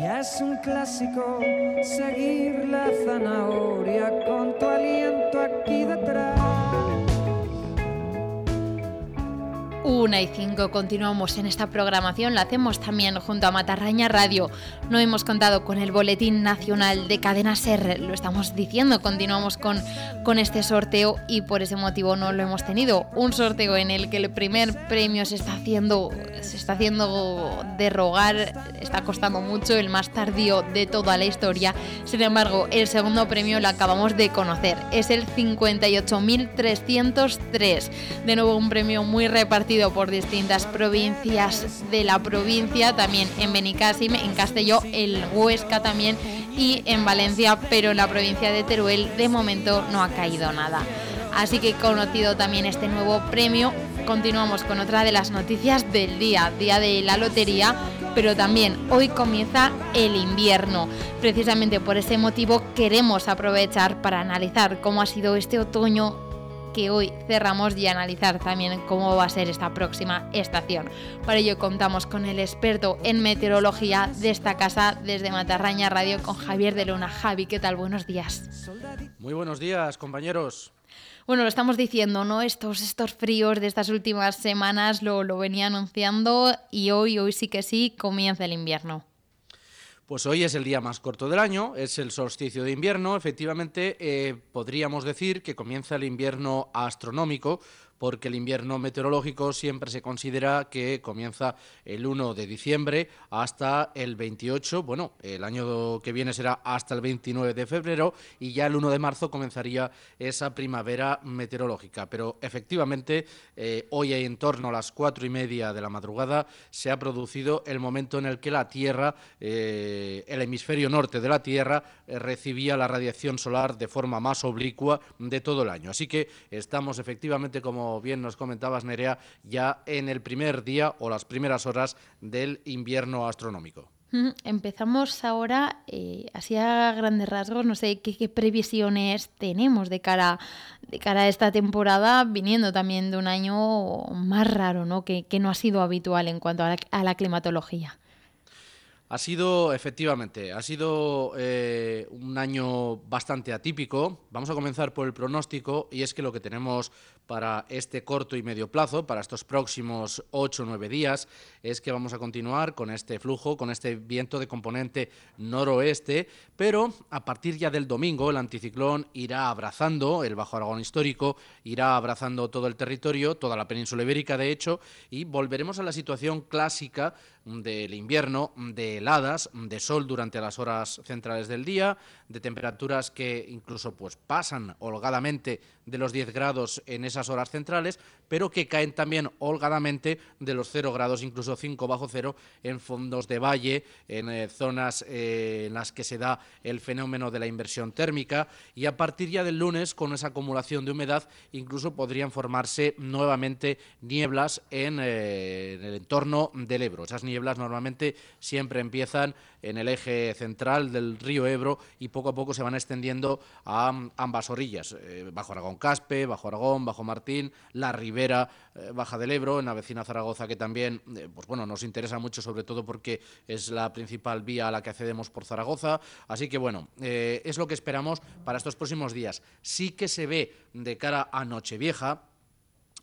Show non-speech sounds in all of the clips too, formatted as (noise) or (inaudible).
Ya es un clásico seguir la zanahoria con tu aliento aquí detrás. Una y cinco continuamos en esta programación, la hacemos también junto a Matarraña Radio. No hemos contado con el Boletín Nacional de Cadena Ser, lo estamos diciendo, continuamos con, con este sorteo y por ese motivo no lo hemos tenido. Un sorteo en el que el primer premio se está haciendo, se está haciendo derrogar, está costando mucho, el más tardío de toda la historia. Sin embargo, el segundo premio lo acabamos de conocer, es el 58.303. De nuevo un premio muy repartido por distintas provincias de la provincia, también en Benicàssim, en Castelló, el Huesca también y en Valencia, pero en la provincia de Teruel de momento no ha caído nada. Así que conocido también este nuevo premio, continuamos con otra de las noticias del día, día de la lotería, pero también hoy comienza el invierno. Precisamente por ese motivo queremos aprovechar para analizar cómo ha sido este otoño que hoy cerramos y analizar también cómo va a ser esta próxima estación. Para ello contamos con el experto en meteorología de esta casa desde Matarraña Radio con Javier de Luna. Javi, ¿qué tal? Buenos días. Muy buenos días, compañeros. Bueno, lo estamos diciendo, ¿no? Estos, estos fríos de estas últimas semanas lo, lo venía anunciando y hoy, hoy sí que sí, comienza el invierno. Pues hoy es el día más corto del año, es el solsticio de invierno. Efectivamente, eh, podríamos decir que comienza el invierno astronómico, porque el invierno meteorológico siempre se considera que comienza el 1 de diciembre hasta el 28, bueno, el año que viene será hasta el 29 de febrero y ya el 1 de marzo comenzaría esa primavera meteorológica. Pero efectivamente, eh, hoy en torno a las cuatro y media de la madrugada se ha producido el momento en el que la Tierra, eh, el hemisferio norte de la Tierra, eh, recibía la radiación solar de forma más oblicua de todo el año. Así que estamos efectivamente como bien nos comentabas, Nerea, ya en el primer día o las primeras horas del invierno astronómico. Empezamos ahora, eh, así a grandes rasgos, no sé qué, previsiones tenemos de cara, de cara a esta temporada, viniendo también de un año más raro, ¿no? Que, no ha sido habitual en cuanto a la climatología. Ha sido, efectivamente, ha sido eh, un año bastante atípico. Vamos a comenzar por el pronóstico y es que lo que tenemos para este corto y medio plazo, para estos próximos 8 o 9 días, es que vamos a continuar con este flujo, con este viento de componente noroeste, pero a partir ya del domingo el anticiclón irá abrazando el Bajo Aragón histórico, irá abrazando todo el territorio, toda la península ibérica de hecho, y volveremos a la situación clásica del invierno, de heladas, de sol durante las horas centrales del día, de temperaturas que incluso pues pasan holgadamente de los 10 grados en esas horas centrales, pero que caen también holgadamente de los 0 grados, incluso 5 bajo cero, en fondos de valle, en eh, zonas eh, en las que se da el fenómeno de la inversión térmica, y a partir ya del lunes, con esa acumulación de humedad, incluso podrían formarse nuevamente nieblas en, eh, en el entorno del Ebro. Esas nieblas normalmente siempre empiezan en el eje central del río Ebro y poco a poco se van extendiendo a ambas orillas, eh, bajo Aragón Caspe, bajo Aragón, bajo Martín, la ribera eh, baja del Ebro, en la vecina Zaragoza que también eh, pues bueno, nos interesa mucho sobre todo porque es la principal vía a la que accedemos por Zaragoza, así que bueno, es lo que esperamos para estos próximos días. Sí que se ve de cara a Nochevieja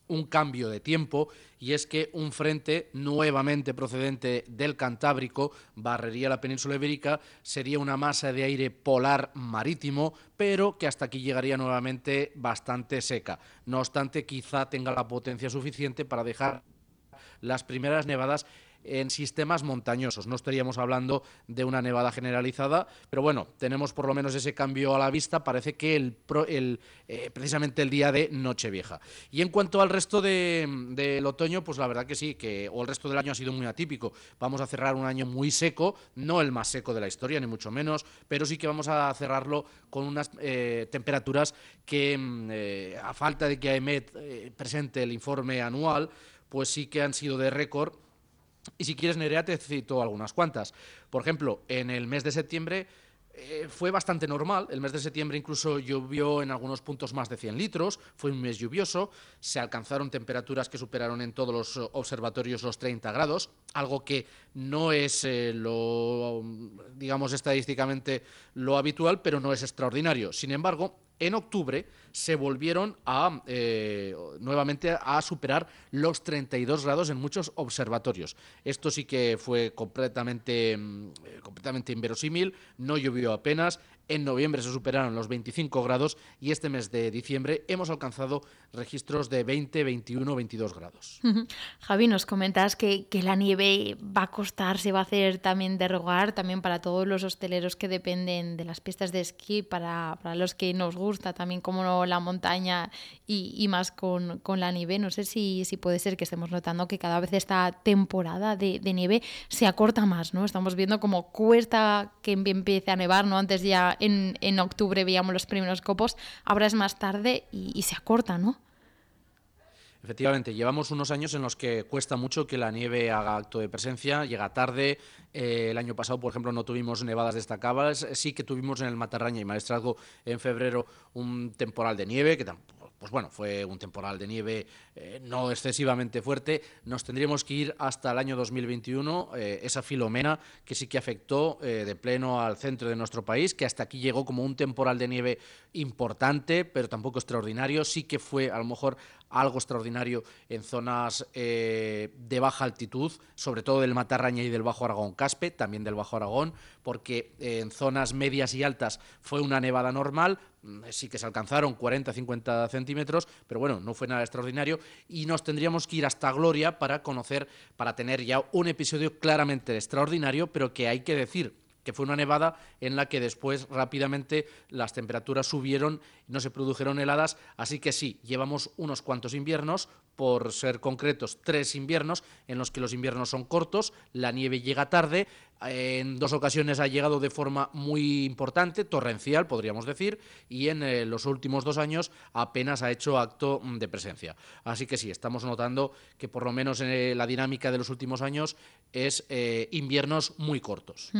un cambio de tiempo y es que un frente nuevamente procedente del Cantábrico barrería la península ibérica, sería una masa de aire polar marítimo, pero que hasta aquí llegaría nuevamente bastante seca. No obstante, quizá tenga la potencia suficiente para dejar las primeras nevadas en sistemas montañosos. No estaríamos hablando de una nevada generalizada, pero bueno, tenemos por lo menos ese cambio a la vista. Parece que el, eh, precisamente el día de Nochevieja. Y en cuanto al resto del otoño, pues la verdad que sí, que o el resto del año ha sido muy atípico. Vamos a cerrar un año muy seco, no el más seco de la historia, ni mucho menos, pero sí que vamos a cerrarlo con unas eh, temperaturas que, mm, eh, a falta de que AEMET presente el informe anual, pues sí que han sido de récord y si quieres, Nerea, te cito algunas cuantas. Por ejemplo, en el mes de septiembre eh, fue bastante normal. El mes de septiembre incluso llovió en algunos puntos más de 100 litros. Fue un mes lluvioso. Se alcanzaron temperaturas que superaron en todos los observatorios los 30 grados, algo que no es eh, lo digamos, estadísticamente lo habitual, pero no es extraordinario. Sin embargo, en octubre se volvieron a eh, nuevamente a superar los 32 grados en muchos observatorios. Esto sí que fue completamente, mm, eh, completamente inverosímil, no llovió apenas, en noviembre se superaron los 25 grados y este mes de diciembre hemos alcanzado registros de 20, 21, 22 grados. Javi, nos comentas que, la nieve va a costar, se va a hacer también de rogar, también para todos los hosteleros que dependen de las pistas de esquí, para, los que nos gusta también como la montaña y, más con, la nieve. No sé si, si puede ser que estemos notando que cada vez esta temporada de, nieve se acorta más, ¿no? Estamos viendo como cuesta que empiece a nevar, ¿no? Antes ya en, octubre veíamos los primeros copos, ahora es más tarde y, se acorta, ¿no? Efectivamente, llevamos unos años en los que cuesta mucho que la nieve haga acto de presencia, llega tarde. Eh, el año pasado, por ejemplo, no tuvimos nevadas destacables, sí que tuvimos en el Matarraña y Maestrazgo en febrero un temporal de nieve, que tampoco pues bueno, fue un temporal de nieve eh, no excesivamente fuerte. Nos tendríamos que ir hasta el año 2021, eh, esa filomena que sí que afectó eh, de pleno al centro de nuestro país, que hasta aquí llegó como un temporal de nieve importante, pero tampoco extraordinario. Sí que fue a lo mejor algo extraordinario en zonas de baja altitud, sobre todo del Matarraña y del Bajo Aragón Caspe, también del Bajo Aragón, porque en zonas medias y altas fue una nevada normal, Mm, sí que se alcanzaron 40-50 centímetros, pero bueno, no fue nada extraordinario y nos tendríamos que ir hasta Gloria para conocer, para tener ya un episodio claramente extraordinario, pero que hay que decir que fue una nevada en la que después rápidamente las temperaturas subieron, no se produjeron heladas, así que sí, llevamos unos cuantos inviernos, por ser concretos, tres inviernos en los que los inviernos son cortos, la nieve llega tarde, en dos ocasiones ha llegado de forma muy importante, torrencial podríamos decir, y en eh, los últimos dos años apenas ha hecho acto mm, de presencia. Así que sí, estamos notando que por lo menos en eh, la dinámica de los últimos años es eh, inviernos muy cortos.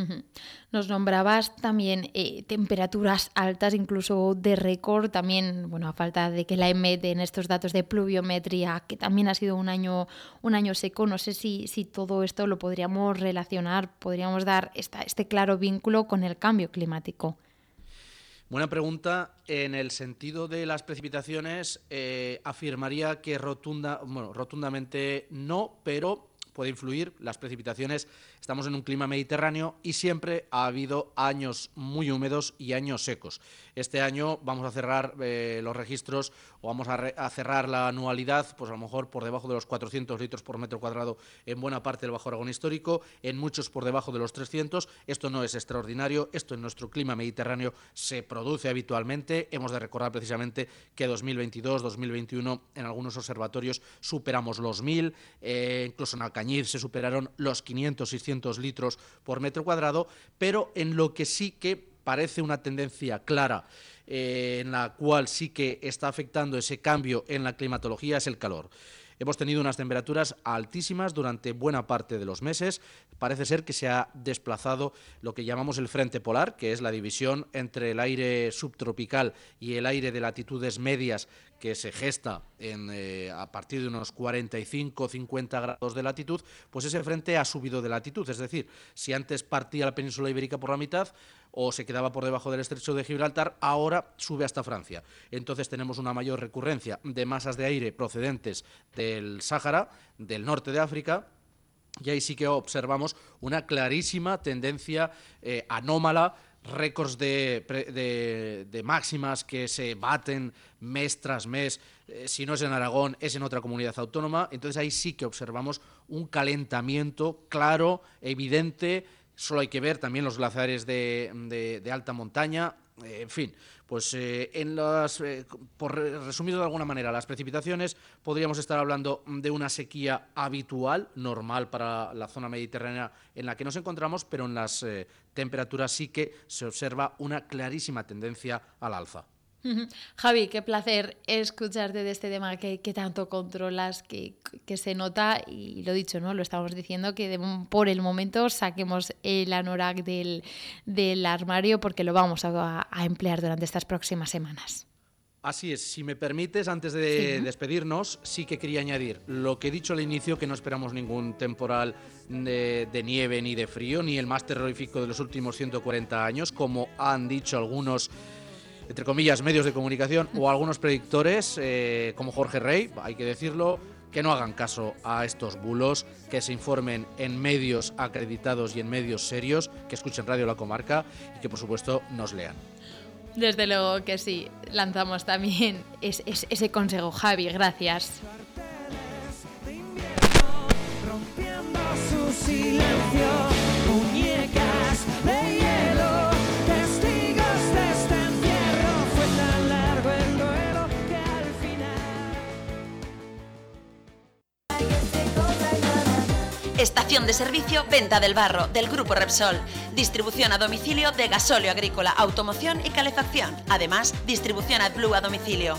Nos nombrabas también temperaturas altas, incluso de récord, también, bueno, a falta de que la EMET en estos datos de pluviometría que también ha sido un año, un año seco. No sé si, si todo esto lo podríamos relacionar, podríamos dar este claro vínculo con el cambio climático. Buena pregunta. En el sentido de las precipitaciones, eh, afirmaría que rotunda, bueno, rotundamente no, pero puede influir. Las precipitaciones, estamos en un clima mediterráneo y siempre ha habido años muy húmedos y años secos. Este año vamos a cerrar eh, los registros o vamos a, cerrar la anualidad, pues a lo mejor por debajo de los 400 litros por metro cuadrado en buena parte del Bajo Aragón histórico, en muchos por debajo de los 300. Esto no es extraordinario, esto en nuestro clima mediterráneo se produce habitualmente. Hemos de recordar precisamente que 2022, 2021 en algunos observatorios superamos los 1000, eh, incluso en Alcañiz se superaron los 500, 600 litros por metro cuadrado, pero en lo que sí que parece una tendencia clara eh, en la cual sí que está afectando ese cambio en la climatología es el calor. Hemos tenido unas temperaturas altísimas durante buena parte de los meses. Parece ser que se ha desplazado lo que llamamos el frente polar, que es la división entre el aire subtropical y el aire de latitudes medias que se gesta en, eh, a partir de unos 45-50 grados de latitud, pues ese frente ha subido de latitud. Es decir, si antes partía la península ibérica por la mitad, o se quedaba por debajo del estrecho de Gibraltar, ahora sube hasta Francia. Entonces tenemos una mayor recurrencia de masas de aire procedentes del Sáhara, del norte de África, y ahí sí que observamos una clarísima tendencia eh, anómala récords de, de, máximas que se baten mes tras mes, eh, si no es en Aragón, es en otra comunidad autónoma. Entonces ahí sí que observamos un calentamiento claro, evidente, Solo hay que ver también los glaciares de, alta montaña. Eh, en fin, pues eh, en las, eh, por resumido de alguna manera, las precipitaciones podríamos estar hablando de una sequía habitual, normal para la zona mediterránea en la que nos encontramos, pero en las temperaturas sí que se observa una clarísima tendencia al alza. Javi, qué placer escucharte de este tema que, tanto controlas, que, se nota, y lo dicho, ¿no? Lo estamos diciendo, que por el momento saquemos el anorak del, armario porque lo vamos a emplear durante estas próximas semanas. Así es, si me permites, antes de despedirnos, sí que quería añadir lo que he dicho al inicio, que no esperamos ningún temporal de, de, nieve ni de frío, ni el más terrorífico de los últimos 140 años, como han dicho algunos, entre comillas, medios de comunicación o algunos predictores, eh, como Jorge Rey, hay que decirlo, que no hagan caso a estos bulos, que se informen en medios acreditados y en medios serios, que escuchen Radio La Comarca y que por supuesto nos lean. Desde luego que sí, lanzamos también ese consejo, Javi, gracias. Estación de servicio Venta del Barro del Grupo Repsol. Distribución a domicilio de gasóleo agrícola, automoción y calefacción. Además, distribución AdBlue a domicilio.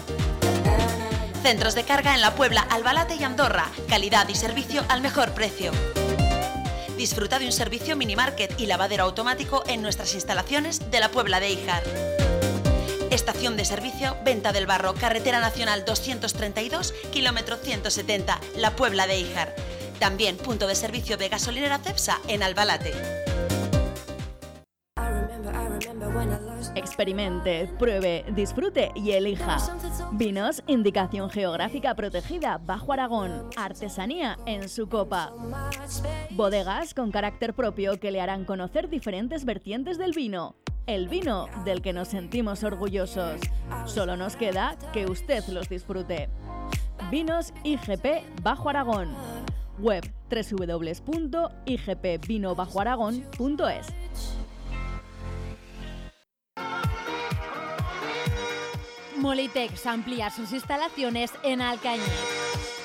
Centros de carga en la Puebla, Albalate y Andorra. Calidad y servicio al mejor precio. Disfruta de un servicio mini market y lavadero automático en nuestras instalaciones de la Puebla de Ijar. Estación de servicio Venta del Barro, Carretera Nacional 232, kilómetro 170, La Puebla de Ijar. También punto de servicio de gasolinera Cepsa en Albalate. Experimente, pruebe, disfrute y elija. Vinos, indicación geográfica protegida, Bajo Aragón, artesanía en su copa. Bodegas con carácter propio que le harán conocer diferentes vertientes del vino. El vino del que nos sentimos orgullosos. Solo nos queda que usted los disfrute. Vinos IGP Bajo Aragón web www.igpvinobajoaragón.es. Molitex amplía sus instalaciones en Alcañiz.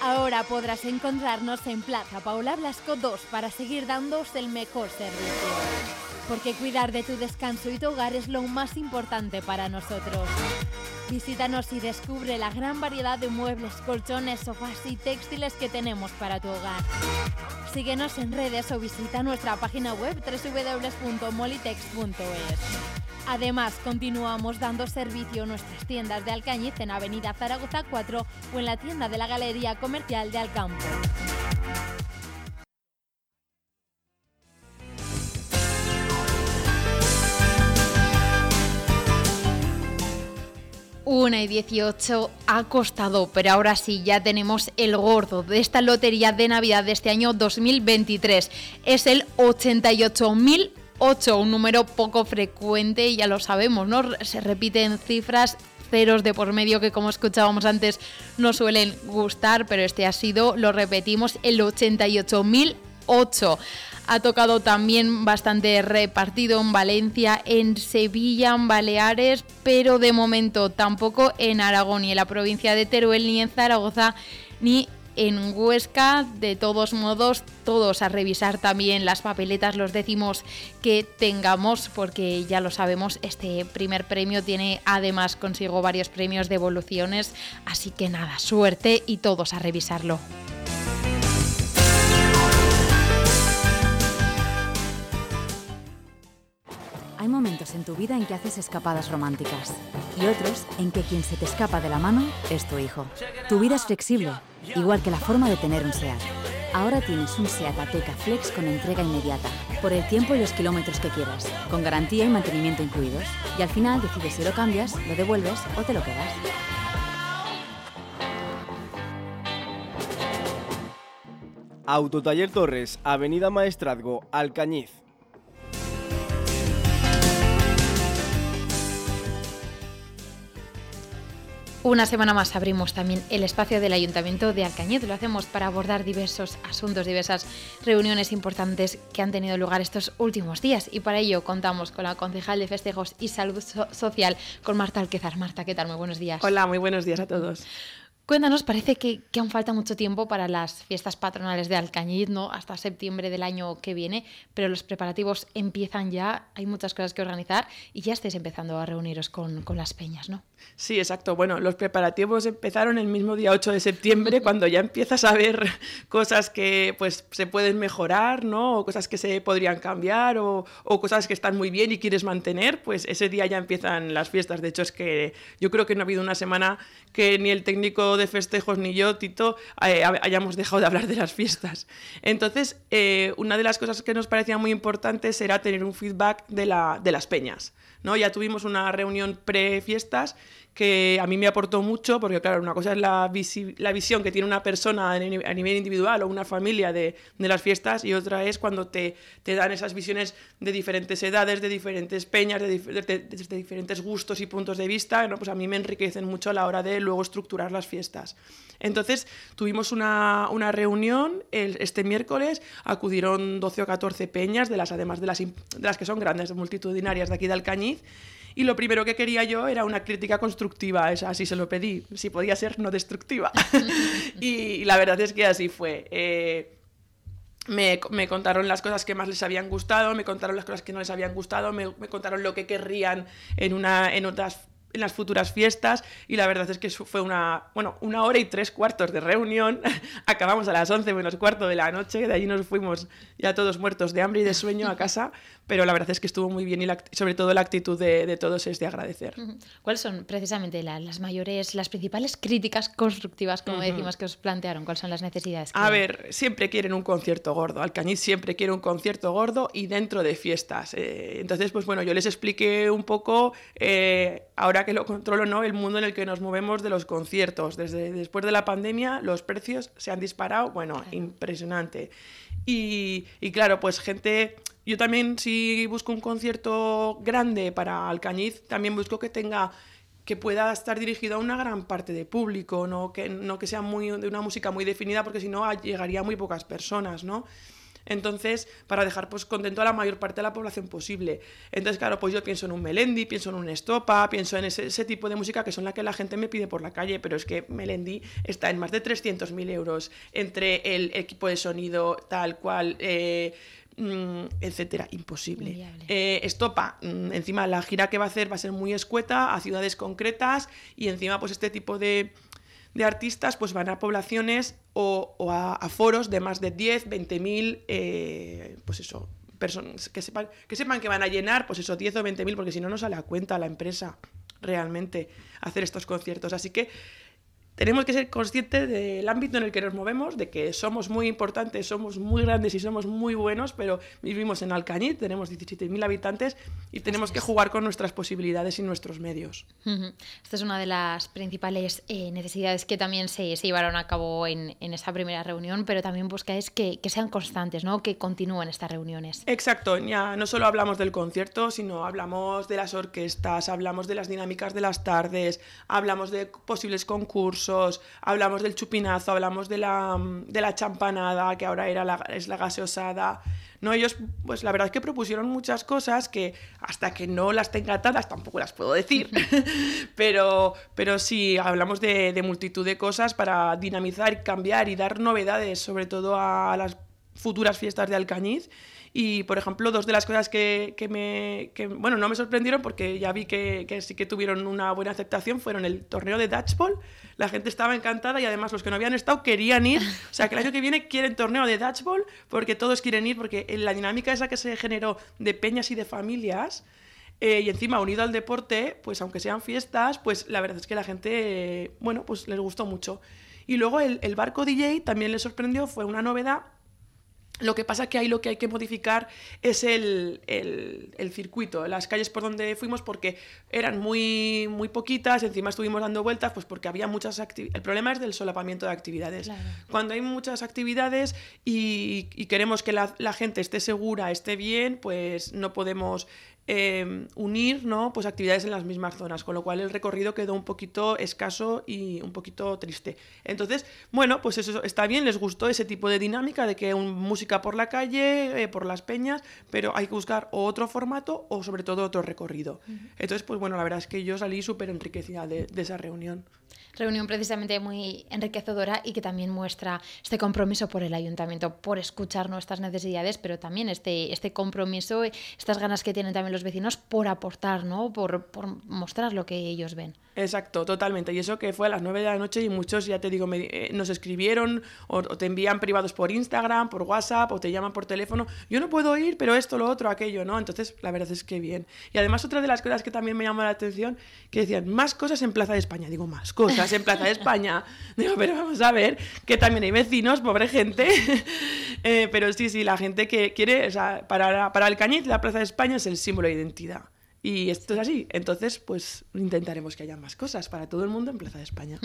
Ahora podrás encontrarnos en Plaza Paula Blasco 2 para seguir dándoos el mejor servicio. Porque cuidar de tu descanso y tu hogar es lo más importante para nosotros. Visítanos y descubre la gran variedad de muebles, colchones, sofás y textiles que tenemos para tu hogar. Síguenos en redes o visita nuestra página web www.molitex.es. Además, continuamos dando servicio nuestras tiendas de Alcañiz en Avenida Zaragoza 4 o en la tienda de la Galería Comercial de Alcampo. Una y 18 ha costado, pero ahora sí, ya tenemos el gordo de esta lotería de Navidad de este año 2023. Es el 88.008, un número poco frecuente, ya lo sabemos, ¿no? Se repiten cifras ceros de por medio que como escuchábamos antes no suelen gustar, pero este ha sido, lo repetimos, el 88.008 ha tocado también bastante repartido en Valencia, en Sevilla, en Baleares, pero de momento tampoco en Aragón, ni en la provincia de Teruel, ni en Zaragoza, ni en Huesca. De todos modos, todos a revisar también las papeletas, los décimos que tengamos, porque ya lo sabemos, este primer premio tiene además consigo varios premios de evoluciones. Así que nada, suerte y todos a revisarlo. En tu vida en que haces escapadas románticas y otros en que quien se te escapa de la mano es tu hijo. Tu vida es flexible, igual que la forma de tener un SEAT. Ahora tienes un SEAT Ateca Flex con entrega inmediata, por el tiempo y los kilómetros que quieras, con garantía y mantenimiento incluidos. Y al final decides si lo cambias, lo devuelves o te lo quedas. Autotaller Torres, Avenida Maestrazgo, Alcañiz. Una semana más abrimos también el espacio del Ayuntamiento de Alcañiz. Lo hacemos para abordar diversos asuntos, diversas reuniones importantes que han tenido lugar estos últimos días. Y para ello contamos con la concejal de Festejos y Salud Social, con Marta Alquezar. Marta, ¿qué tal? Muy buenos días. Hola, muy buenos días a todos. Cuéntanos, parece que, que, aún falta mucho tiempo para las fiestas patronales de Alcañiz, ¿no? Hasta septiembre del año que viene, pero los preparativos empiezan ya, hay muchas cosas que organizar y ya estáis empezando a reuniros con, con las peñas, ¿no? Sí, exacto. Bueno, los preparativos empezaron el mismo día 8 de septiembre, (laughs) cuando ya empiezas a ver cosas que pues se pueden mejorar, ¿no? O cosas que se podrían cambiar, o, o cosas que están muy bien y quieres mantener, pues ese día ya empiezan las fiestas. De hecho, es que yo creo que no ha habido una semana que ni el técnico de festejos ni yo, Tito, eh, hayamos dejado de hablar de las fiestas. Entonces, eh, una de las cosas que nos parecía muy importantes era tener un feedback de, la, de las peñas. ¿no? Ya tuvimos una reunión pre-fiestas que a mí me aportó mucho, porque claro, una cosa es la, visión que tiene una persona a nivel individual o una familia de, las fiestas y otra es cuando te, te, dan esas visiones de diferentes edades, de diferentes peñas, de, diferentes gustos y puntos de vista, ¿no? pues a mí me enriquecen mucho a la hora de luego estructurar las fiestas. Entonces tuvimos una, una reunión este miércoles, acudieron 12 o 14 peñas, de las, además de las, de las que son grandes, multitudinarias de aquí de Alcañiz, y lo primero que quería yo era una crítica constructiva, así se lo pedí, si podía ser no destructiva. (laughs) y, la verdad es que así fue. Eh, me, me, contaron las cosas que más les habían gustado, me contaron las cosas que no les habían gustado, me, me contaron lo que querrían en, una, en otras en las futuras fiestas y la verdad es que fue una, bueno, una hora y tres cuartos de reunión. (laughs) Acabamos a las once menos cuarto de la noche, de allí nos fuimos ya todos muertos de hambre y de sueño a casa, pero la verdad es que estuvo muy bien y sobre todo la actitud de, de, todos es de agradecer. ¿Cuáles son precisamente la, las mayores, las principales críticas constructivas, como uh -huh. decimos, que os plantearon? ¿Cuáles son las necesidades? Que... A ver, siempre quieren un concierto gordo. Alcañiz siempre quiere un concierto gordo y dentro de fiestas. Eh, entonces, pues bueno, yo les expliqué un poco, eh, ahora que lo controlo, ¿no? El mundo en el que nos movemos de los conciertos. Desde después de la pandemia, los precios se han disparado, bueno, claro. impresionante. Y, y, claro, pues gente, yo también si busco un concierto grande para Alcañiz, también busco que tenga que pueda estar dirigido a una gran parte de público, no que, no que sea muy, de una música muy definida, porque si no llegaría a muy pocas personas, ¿no? Entonces, para dejar pues, contento a la mayor parte de la población posible. Entonces, claro, pues yo pienso en un Melendi, pienso en un Estopa, pienso en ese, ese tipo de música que son la que la gente me pide por la calle, pero es que Melendi está en más de 300.000 euros entre el equipo de sonido tal cual... Eh, etcétera, imposible. Eh, Estopa, mm, encima la gira que va a hacer va a ser muy escueta, a ciudades concretas y encima pues este tipo de, de artistas pues van a poblaciones o, o a, a, foros de más de 10, 20 mil, eh, pues eso, personas que sepan, que sepan que van a llenar, pues eso, 10 o 20 mil, porque si no, no sale a cuenta a la empresa realmente hacer estos conciertos. Así que tenemos que ser conscientes del ámbito en el que nos movemos, de que somos muy importantes, somos muy grandes y somos muy buenos, pero vivimos en Alcañiz, tenemos 17.000 habitantes y tenemos que jugar con nuestras posibilidades y nuestros medios. Esta es una de las principales eh, necesidades que también se, se, llevaron a cabo en, en esa primera reunión, pero también buscáis que, que, sean constantes, ¿no? que continúen estas reuniones. Exacto, ya no solo hablamos del concierto, sino hablamos de las orquestas, hablamos de las dinámicas de las tardes, hablamos de posibles concursos, hablamos del chupinazo, hablamos de la, de la champanada, que ahora era la, es la gaseosada. No, ellos, pues la verdad es que propusieron muchas cosas que hasta que no las tenga atadas tampoco las puedo decir. (laughs) pero, pero sí, hablamos de, de multitud de cosas para dinamizar, cambiar y dar novedades, sobre todo a las futuras fiestas de Alcañiz. Y, por ejemplo, dos de las cosas que, que me. Que, bueno, no me sorprendieron porque ya vi que, que, sí que tuvieron una buena aceptación fueron el torneo de Dutchball. La gente estaba encantada y además los que no habían estado querían ir. O sea, que el año que viene quieren torneo de Dutchball porque todos quieren ir, porque la dinámica esa que se generó de peñas y de familias. Eh, y encima unido al deporte, pues aunque sean fiestas, pues la verdad es que la gente, bueno, pues les gustó mucho. Y luego el, el barco DJ también les sorprendió, fue una novedad lo que pasa que ahí lo que hay que modificar es el, el, el, circuito, las calles por donde fuimos, porque eran muy, muy poquitas, encima estuvimos dando vueltas, pues porque había muchas actividades. El problema es del solapamiento de actividades. Claro. Cuando hay muchas actividades y, y queremos que la, la, gente esté segura, esté bien, pues no podemos eh, unir ¿no? pues actividades en las mismas zonas, con lo cual el recorrido quedó un poquito escaso y un poquito triste. Entonces, bueno, pues eso está bien, les gustó ese tipo de dinámica de que un, música por la calle, eh, por las peñas, pero hay que buscar otro formato o sobre todo otro recorrido. Entonces, pues bueno, la verdad es que yo salí súper enriquecida de, de, esa reunión. Reunión precisamente muy enriquecedora y que también muestra este compromiso por el ayuntamiento, por escuchar nuestras necesidades, pero también este, este compromiso, estas ganas que tienen también los vecinos por aportar, ¿no? por, por mostrar lo que ellos ven. Exacto, totalmente. Y eso que fue a las 9 de la noche y muchos, ya te digo, me, eh, nos escribieron o, te envían privados por Instagram, por WhatsApp o te llaman por teléfono. Yo no puedo ir, pero esto, lo otro, aquello, ¿no? Entonces, la verdad es que bien. Y además, otra de las cosas que también me llamó la atención, que decían, más cosas en Plaza de España. Digo, más cosas en Plaza de España. (laughs) Digo, pero vamos a ver, que también hay vecinos, pobre gente. (laughs) eh, pero sí, sí, la gente que quiere, o sea, para, para Alcañiz, la Plaza de España es el símbolo de identidad. Y esto es así. Entonces, pues intentaremos que haya más cosas para todo el mundo en Plaza de España.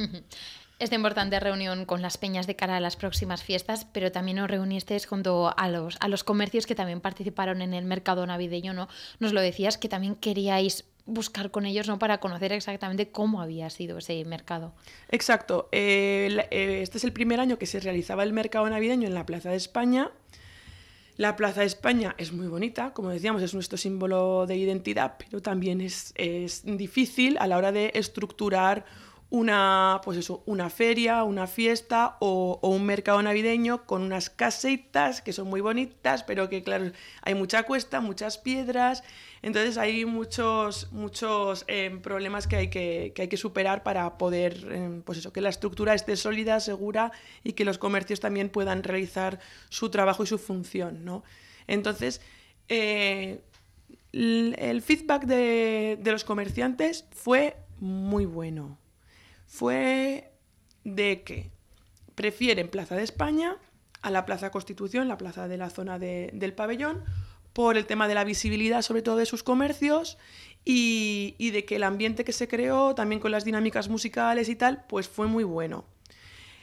Esta importante reunión con las peñas de cara a las próximas fiestas, pero también os reunisteis junto a los, a los comercios que también participaron en el mercado navideño, ¿no? Nos lo decías que también queríais buscar con ellos, ¿no? Para conocer exactamente cómo había sido ese mercado. Exacto. Eh, eh, este es el primer año que se realizaba el mercado navideño en la Plaza de España. La Plaza de España es muy bonita, como decíamos, es nuestro símbolo de identidad, pero también es, es difícil a la hora de estructurar una, pues eso, una feria, una fiesta o, o, un mercado navideño con unas casetas que son muy bonitas, pero que claro, hay mucha cuesta, muchas piedras, entonces hay muchos, muchos eh, problemas que hay que, que, hay que superar para poder, eh, pues eso, que la estructura esté sólida, segura y que los comercios también puedan realizar su trabajo y su función, ¿no? Entonces, eh, el feedback de, de los comerciantes fue muy bueno fue de que prefieren Plaza de España a la Plaza Constitución, la plaza de la zona de, del pabellón, por el tema de la visibilidad sobre todo de sus comercios y, de que el ambiente que se creó, también con las dinámicas musicales y tal, pues fue muy bueno.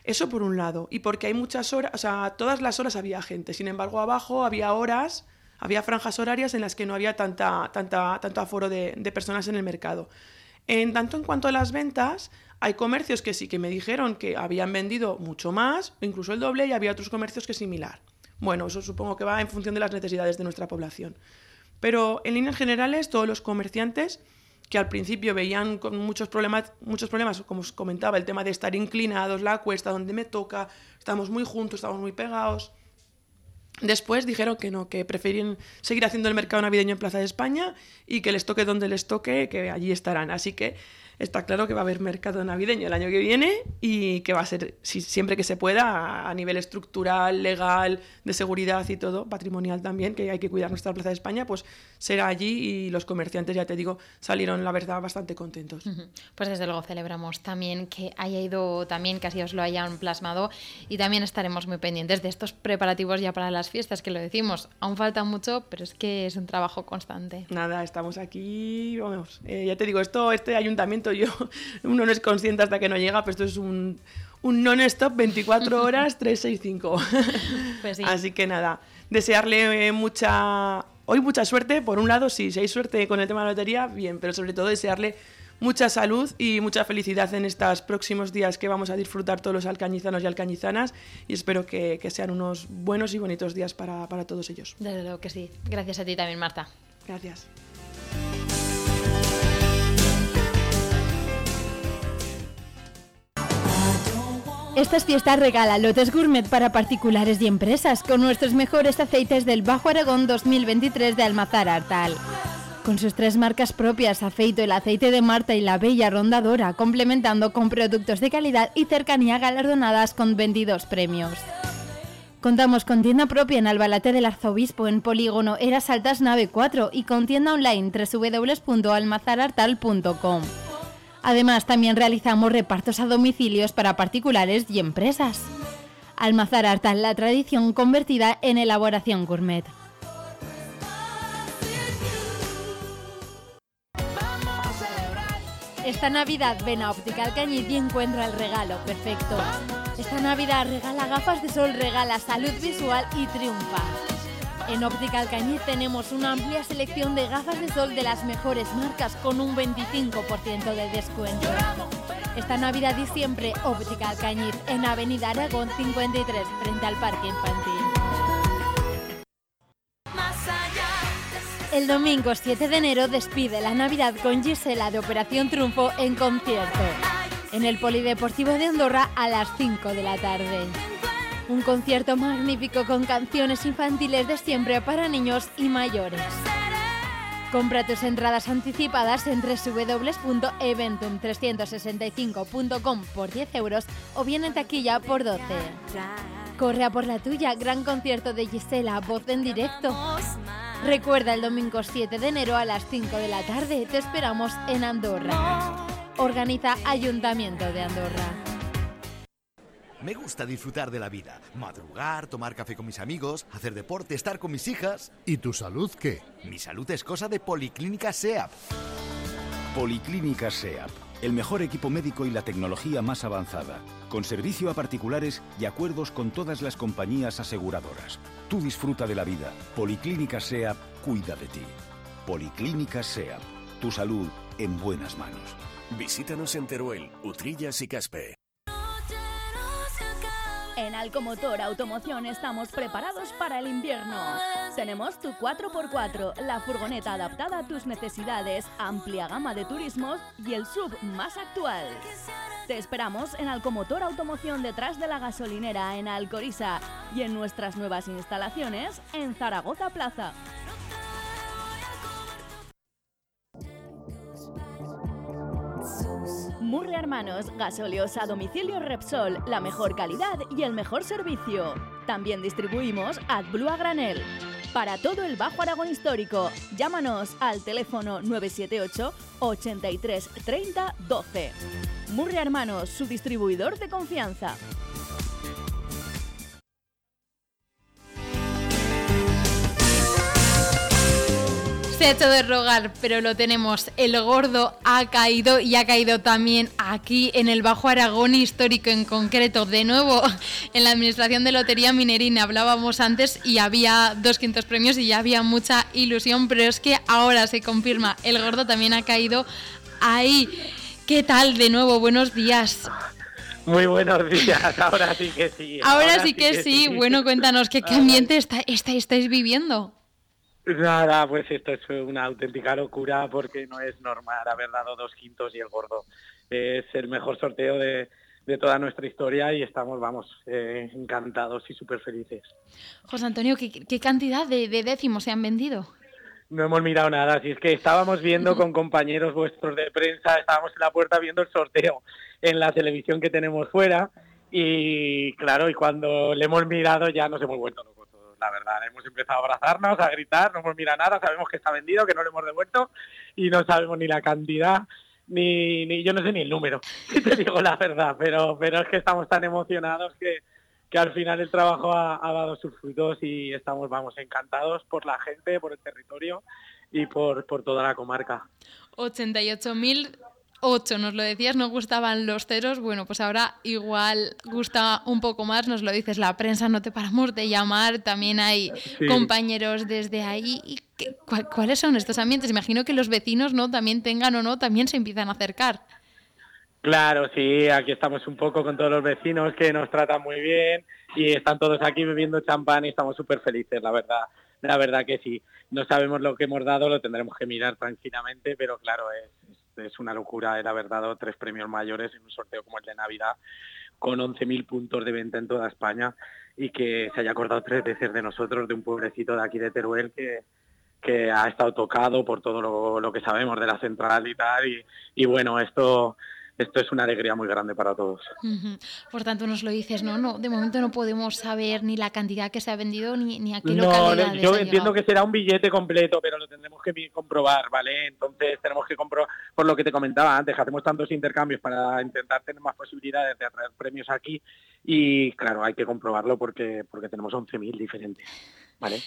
Eso por un lado, y porque hay muchas horas, o sea, todas las horas había gente, sin embargo abajo había horas, había franjas horarias en las que no había tanta, tanta, tanto aforo de, de personas en el mercado. En tanto en cuanto a las ventas, hay comercios que sí que me dijeron que habían vendido mucho más, incluso el doble, y había otros comercios que similar. Bueno, eso supongo que va en función de las necesidades de nuestra población. Pero en líneas generales, todos los comerciantes que al principio veían con muchos problemas, muchos problemas, como os comentaba, el tema de estar inclinados, la cuesta, donde me toca, estamos muy juntos, estamos muy pegados. Después dijeron que no, que preferían seguir haciendo el mercado navideño en Plaza de España y que les toque donde les toque, que allí estarán. Así que está claro que va a haber mercado navideño el año que viene y que va a ser, si, siempre que se pueda, a nivel estructural, legal, de seguridad y todo, patrimonial también, que hay que cuidar nuestra Plaza de España, pues será allí y los comerciantes, ya te digo, salieron, la verdad, bastante contentos. Pues desde luego celebramos también que haya ido también, que así os lo hayan plasmado y también estaremos muy pendientes de estos preparativos ya para las fiestas, que lo decimos, aún falta mucho, pero es que es un trabajo constante. Nada, estamos aquí, vamos, eh, ya te digo, esto, este ayuntamiento yo, (laughs) uno no es consciente hasta que no llega, pero esto es un, un non-stop 24 (laughs) horas, 365. (laughs) Pues sí. Así que nada, desearle mucha, hoy mucha suerte, por un lado, sí, si hay suerte con el tema de la lotería, bien, pero sobre todo desearle mucha salud y mucha felicidad en estos próximos días que vamos a disfrutar todos los alcañizanos y alcañizanas y espero que, que sean unos buenos y bonitos días para, para todos ellos. Desde luego que sí. Gracias a ti también, Marta. Gracias. Estas fiestas regala lotes gourmet para particulares y empresas con nuestros mejores aceites del Bajo Aragón 2023 de Almazar Artal. Con sus tres marcas propias, Aceito, el aceite de Marta y la Bella Rondadora, complementando con productos de calidad y cercanía galardonadas con 22 premios. Contamos con tienda propia en Albalate del Arzobispo en Polígono Eras Altas Nave 4 y con tienda online www.almazarartal.com. Además, también realizamos repartos a domicilios para particulares y empresas. Almazar Artal, la tradición convertida en elaboración gourmet. Esta Navidad ven a Óptica Alcañiz y encuentra el regalo perfecto. Esta Navidad regala gafas de sol, regala salud visual y triunfa. En Óptica Alcañiz tenemos una amplia selección de gafas de sol de las mejores marcas con un 25% de descuento. Esta Navidad y siempre Óptica Alcañiz en Avenida Aragón 53 frente al Parque Infantil. El domingo 7 de enero despide la Navidad con Gisela de Operación Triunfo en concierto. en el Polideportivo de Andorra a las 5 de la tarde. Un concierto magnífico con canciones infantiles de siempre para niños y mayores. Compra tus entradas anticipadas en www.eventum365.com por 10 euros o bien en taquilla por 12. Corre a por la tuya, gran concierto de Gisela, voz en directo. Recuerda el domingo 7 de enero a las 5 de la tarde, te esperamos en Andorra. Organiza Ayuntamiento de Andorra. Me gusta disfrutar de la vida, madrugar, tomar café con mis amigos, hacer deporte, estar con mis hijas. ¿Y tu salud qué? Mi salud es cosa de Policlínica SEAP. Policlínica SEAP, el mejor equipo médico y la tecnología más avanzada, con servicio a particulares y acuerdos con todas las compañías aseguradoras. Tú disfruta de la vida. Policlínica SEAP cuida de ti. Policlínica SEAP, tu salud en buenas manos. Visítanos en Teruel, Utrillas y Caspe. Alcomotor Automoción estamos preparados para el invierno. Tenemos tu 4x4, la furgoneta adaptada a tus necesidades, amplia gama de turismos y el sub más actual. Te esperamos en Alcomotor Automoción detrás de la gasolinera en Alcoriza y en nuestras nuevas instalaciones en Zaragoza Plaza. Murre Hermanos, gasóleos a domicilio Repsol, la mejor calidad y el mejor servicio. También distribuimos AdBlue a granel. Para todo el Bajo Aragón histórico, llámanos al teléfono 978 83 30 12. Murre Hermanos, su distribuidor de confianza. Se ha hecho de rogar, pero lo tenemos. El gordo ha caído y ha caído también aquí en el Bajo Aragón histórico en concreto. De nuevo, en la Administración de Lotería Minerina hablábamos antes y había dos quintos premios y ya había mucha ilusión, pero es que ahora se confirma, el gordo también ha caído ahí. ¿Qué tal? De nuevo, buenos días. Muy buenos días, ahora sí que sí. Ahora, sí, que, sí. Bueno, cuéntanos, ¿qué, (laughs) qué ambiente está, está, estáis viviendo? Nada, pues esto es una auténtica locura porque no es normal haber dado dos quintos y el gordo. Es el mejor sorteo de, de toda nuestra historia y estamos, vamos, eh, encantados y súper felices. José Antonio, ¿qué, qué cantidad de, de, décimos se han vendido? No hemos mirado nada, si es que estábamos viendo con compañeros vuestros de prensa, estábamos en la puerta viendo el sorteo en la televisión que tenemos fuera y claro, y cuando le hemos mirado ya nos hemos vuelto locos la verdad. Hemos empezado a abrazarnos, a gritar, no hemos mirado nada, sabemos que está vendido, que no lo hemos devuelto y no sabemos ni la cantidad, ni, ni yo no sé ni el número, (laughs) si te digo la verdad, pero, pero es que estamos tan emocionados que, que al final el trabajo ha, ha, dado sus frutos y estamos, vamos, encantados por la gente, por el territorio y por, por toda la comarca. 88.000 8, nos lo decías, no gustaban los ceros, bueno, pues ahora igual gusta un poco más, nos lo dices, la prensa no te paramos de llamar, también hay sí. compañeros desde ahí. ¿Y qué, ¿Cuáles son estos ambientes? Imagino que los vecinos no también tengan o no, también se empiezan a acercar. Claro, sí, aquí estamos un poco con todos los vecinos que nos tratan muy bien y están todos aquí bebiendo champán y estamos súper felices, la verdad, la verdad que sí. No sabemos lo que hemos dado, lo tendremos que mirar tranquilamente, pero claro, es, es una locura el haber dado tres premios mayores en un sorteo como el de Navidad con 11.000 puntos de venta en toda España y que se haya acordado tres veces de nosotros, de un pueblecito de aquí de Teruel que, que ha estado tocado por todo lo, lo, que sabemos de la central y tal. Y, y bueno, esto esto es una alegría muy grande para todos. Uh -huh. Por tanto, nos lo dices, ¿no? no De momento no podemos saber ni la cantidad que se ha vendido ni, ni a qué no, localidades Yo ha entiendo llegado. que será un billete completo, pero lo tendremos que comprobar, ¿vale? Entonces tenemos que comprobar, por lo que te comentaba antes, hacemos tantos intercambios para intentar tener más posibilidades de atraer premios aquí y claro, hay que comprobarlo porque, porque tenemos 11.000 diferentes, ¿vale?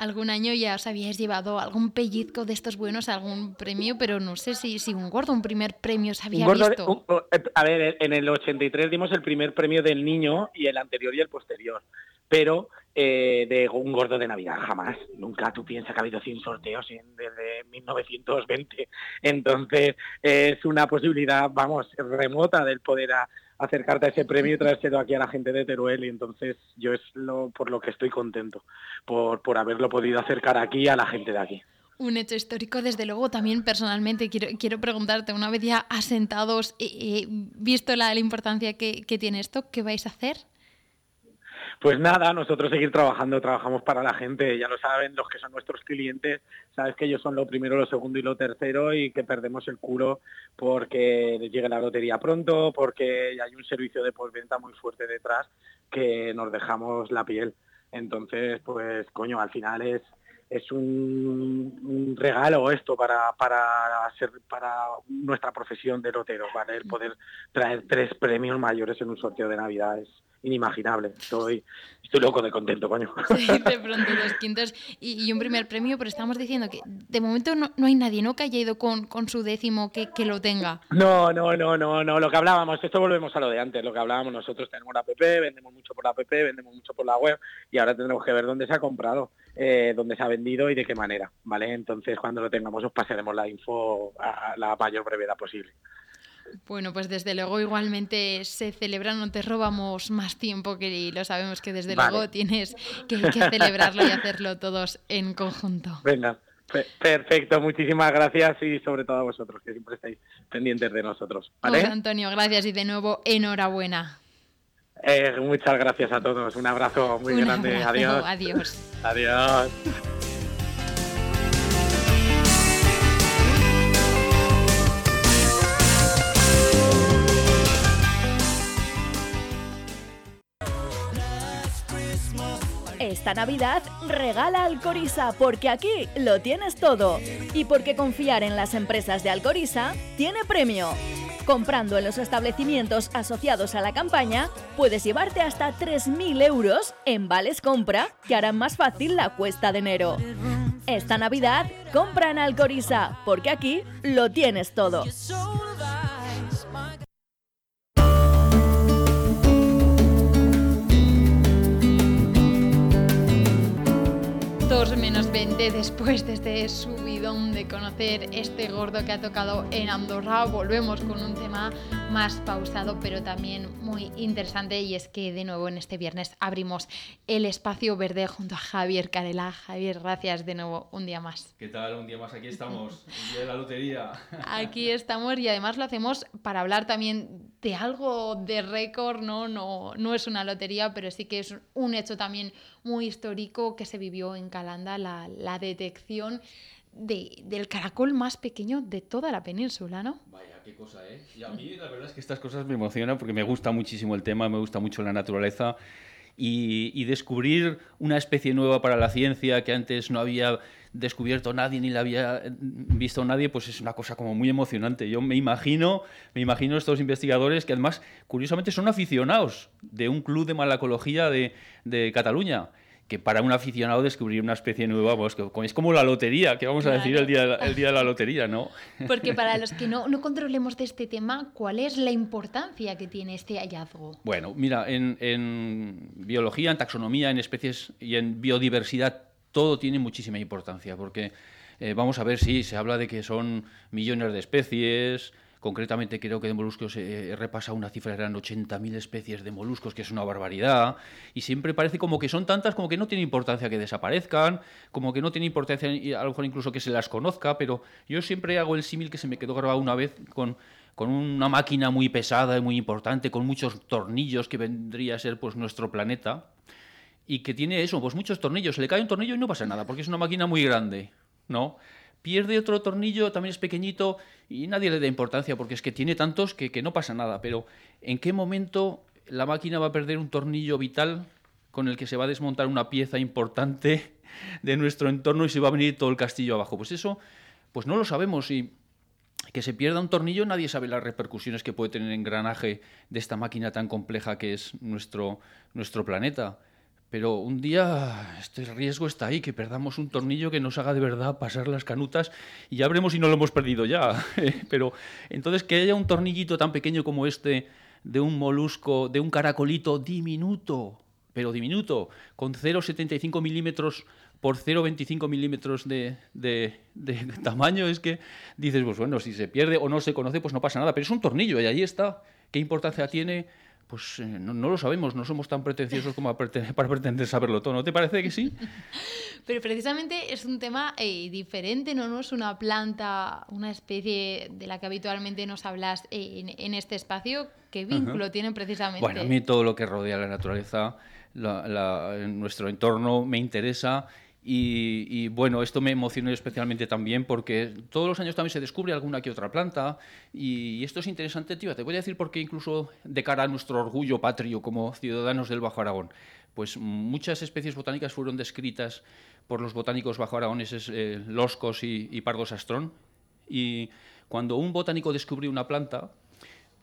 Algún año ya os habíais llevado algún pellizco de estos buenos, algún premio, pero no sé si, si un gordo, un primer premio se había gordo- visto. un- un- a ver, en el 83 dimos el primer premio del niño y el anterior y el posterior, pero eh, de un gordo de Navidad jamás. Nunca tú piensas que ha habido 100 sorteos desde 1920. Entonces es una posibilidad, vamos, remota del poder a- acercarte a ese premio y traérselo aquí a la gente de Teruel y entonces yo es lo por lo que estoy contento, por, por haberlo podido acercar aquí a la gente de aquí. Un hecho histórico, desde luego, también personalmente quiero, quiero preguntarte, una vez ya asentados, y visto la, importancia que, que tiene esto, ¿qué vais a hacer? Pues nada, nosotros seguir trabajando, trabajamos para la gente, ya lo saben los que son nuestros clientes, sabes que ellos son lo primero, lo segundo y lo tercero y que perdemos el culo porque llegue la lotería pronto, porque hay un servicio de postventa muy fuerte detrás que nos dejamos la piel. Entonces, pues coño, al final es es un, regalo esto para, para, hacer, para nuestra profesión de lotero, ¿vale? El poder traer tres premios mayores en un sorteo de Navidad es, inimaginable. Estoy, estoy loco de contento, coño. (laughs) Sí, de pronto dos quintos y, un primer premio, pero estamos diciendo que de momento no, hay nadie ¿no? que haya ido con, con su décimo que, que, lo tenga. No, no, no, no, no. Lo que hablábamos, esto volvemos a lo de antes, lo que hablábamos nosotros, tenemos la app, vendemos mucho por la app, vendemos mucho por la web y ahora tendremos que ver dónde se ha comprado, eh, dónde se ha vendido y de qué manera, ¿vale? Entonces cuando lo tengamos os pasaremos la info a la mayor brevedad posible. Bueno, pues desde luego igualmente se celebra, no te robamos más tiempo que lo sabemos que desde luego tienes que, celebrarlo y hacerlo todos en conjunto. Venga, perfecto, muchísimas gracias y sobre todo a vosotros que siempre estáis pendientes de nosotros. ¿vale? Pues, Antonio, gracias y de nuevo enhorabuena. Eh, muchas gracias a todos, un abrazo muy grande, adiós. Adiós. Adiós. Esta Navidad regala Alcoriza porque aquí lo tienes todo y porque confiar en las empresas de Alcoriza tiene premio. Comprando en los establecimientos asociados a la campaña, puedes llevarte hasta 3.000 euros en vales compra que harán más fácil la cuesta de enero. Esta Navidad, compra en Alcoriza, porque aquí lo tienes todo. Boże. Menos 20 después de este subidón de conocer este gordo que ha tocado en Andorra. Volvemos con un tema más pausado, pero también muy interesante. Y es que de nuevo en este viernes abrimos el espacio verde junto a Javier Carela. Javier, gracias de nuevo un día más. ¿Qué tal? Un día más aquí estamos, el día de la lotería. Aquí (laughs) estamos y además lo hacemos para hablar también de algo de récord, ¿no? No, no es una lotería, pero sí que es un hecho también muy histórico que se vivió en Calanda, la, la detección de, del caracol más pequeño de toda la península, ¿no? Vaya, qué cosa, ¿eh? Y a mí la verdad es que estas cosas me emocionan porque me gusta muchísimo el tema, me gusta mucho la naturaleza y, y descubrir una especie nueva para la ciencia que antes no había descubierto nadie ni la había visto nadie, pues es una cosa como muy emocionante. Yo me imagino, me imagino estos investigadores que además, curiosamente, son aficionados de un club de malacología de, de Cataluña que para un aficionado descubrir una especie nueva, pues, es como la lotería, que vamos a decir el día, el día de la lotería, ¿no? Porque para los que no, no, (laughs) controlemos de este tema, ¿cuál es la importancia que tiene este hallazgo? Bueno, mira, en, en biología, en taxonomía, en especies y en biodiversidad, todo tiene muchísima importancia, porque eh, vamos a ver si se habla de que son millones de especies, Concretamente creo que de moluscos he repasado una cifra, eran 80.000 especies de moluscos, que es una barbaridad. Y siempre parece como que son tantas como que no tiene importancia que desaparezcan, como que no tiene importancia a lo mejor incluso que se las conozca, pero yo siempre hago el símil que se me quedó grabado una vez con, con una máquina muy pesada y muy importante, con muchos tornillos que vendría a ser pues nuestro planeta, y que tiene eso, pues muchos tornillos. Se le cae un tornillo y no pasa nada, porque es una máquina muy grande, ¿no? Pierde otro tornillo, también es pequeñito y nadie le da importancia porque es que tiene tantos que, que no pasa nada. Pero ¿en qué momento la máquina va a perder un tornillo vital con el que se va a desmontar una pieza importante (laughs) de nuestro entorno y se va a venir todo el castillo abajo? Pues eso, pues no lo sabemos y que se pierda un tornillo nadie sabe las repercusiones que puede tener el engranaje de esta máquina tan compleja que es nuestro, nuestro planeta. Pero un día este riesgo está ahí, que perdamos un tornillo que nos haga de verdad pasar las canutas y ya veremos si no lo hemos perdido ya. (laughs) Pero entonces que haya un tornillito tan pequeño como este de un molusco, de un caracolito diminuto, pero diminuto, con 0,75 milímetros por 0,25 milímetros de, de, (laughs) tamaño, es que dices, pues bueno, si se pierde o no se conoce, pues no pasa nada. Pero es un tornillo y ahí está. ¿Qué importancia tiene? Pues eh, no, lo sabemos, no somos tan pretenciosos como (laughs) para pretender saberlo todo. ¿No te parece que sí? (laughs) Pero precisamente es un tema eh, diferente, ¿no? No es una planta, una especie de la que habitualmente nos hablas en, este espacio. ¿Qué vínculo tienen precisamente? Bueno, a mí todo lo que rodea la naturaleza, nuestro entorno, me interesa y, bueno, esto me emocionó especialmente también porque todos los años también se descubre alguna que otra planta. Y, esto es interesante, tío. Te voy a decir por qué incluso de cara a nuestro orgullo patrio como ciudadanos del Bajo Aragón, pues muchas especies botánicas fueron descritas por los botánicos bajo aragoneses eh, Loscos y, y Pardos y cuando un botánico descubre una planta,